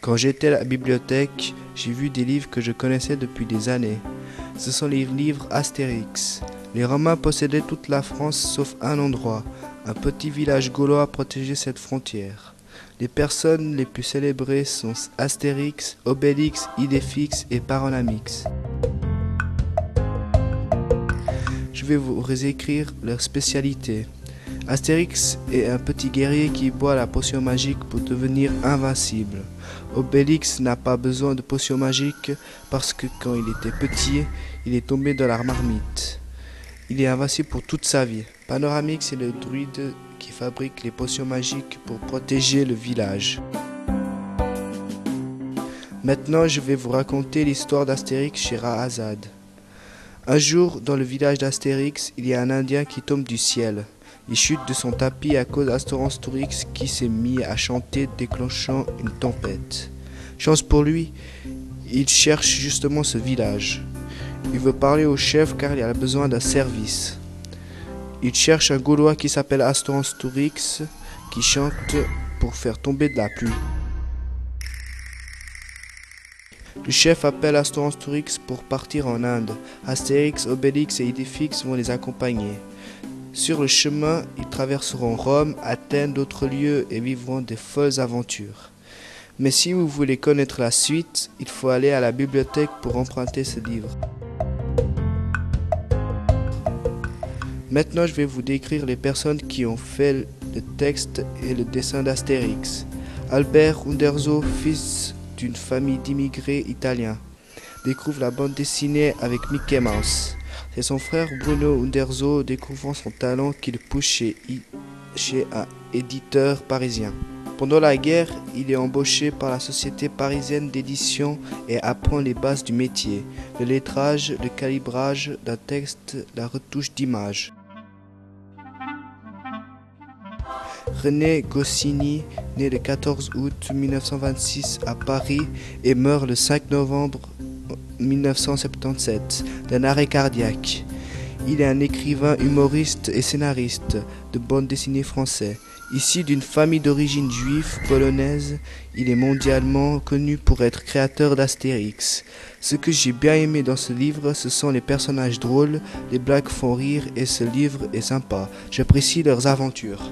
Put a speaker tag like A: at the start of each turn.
A: Quand j'étais à la bibliothèque, j'ai vu des livres que je connaissais depuis des années. Ce sont les livres Astérix. Les Romains possédaient toute la France sauf un endroit. Un petit village gaulois protégeait cette frontière. Les personnes les plus célébrées sont Astérix, Obélix, Idéfix et Paralamix. Je vais vous réécrire leurs spécialités. Astérix est un petit guerrier qui boit la potion magique pour devenir invincible. Obélix n'a pas besoin de potion magique parce que quand il était petit, il est tombé dans la marmite. Il est invincible pour toute sa vie. Panoramix est le druide qui fabrique les potions magiques pour protéger le village. Maintenant, je vais vous raconter l'histoire d'Astérix chez Rahazad. Un jour, dans le village d'Astérix, il y a un Indien qui tombe du ciel. Il chute de son tapis à cause d'Astorix qui s'est mis à chanter déclenchant une tempête. Chance pour lui, il cherche justement ce village. Il veut parler au chef car il a besoin d'un service. Il cherche un Gaulois qui s'appelle Astorix qui chante pour faire tomber de la pluie. Le chef appelle Astorix pour partir en Inde. Astérix, Obélix et Idéfix vont les accompagner. Sur le chemin, ils traverseront Rome, Athènes, d'autres lieux et vivront des folles aventures. Mais si vous voulez connaître la suite, il faut aller à la bibliothèque pour emprunter ce livre. Maintenant, je vais vous décrire les personnes qui ont fait le texte et le dessin d'Astérix. Albert Uderzo, fils d'une famille d'immigrés italiens, découvre la bande dessinée avec Mickey Mouse. C'est son frère Bruno Uderzo, découvrant son talent, qu'il pousse chez, chez un éditeur parisien. Pendant la guerre, il est embauché par la société parisienne d'édition et apprend les bases du métier, le lettrage, le calibrage d'un texte, la retouche d'image. René Goscinny, né le 14 août 1926 à Paris et meurt le 5 novembre 1977 d'un arrêt cardiaque. Il est un écrivain, humoriste et scénariste de bande dessinée français. Issu d'une famille d'origine juive polonaise, il est mondialement connu pour être créateur d'Astérix. Ce que j'ai bien aimé dans ce livre, ce sont les personnages drôles, les blagues font rire et ce livre est sympa. J'apprécie leurs aventures.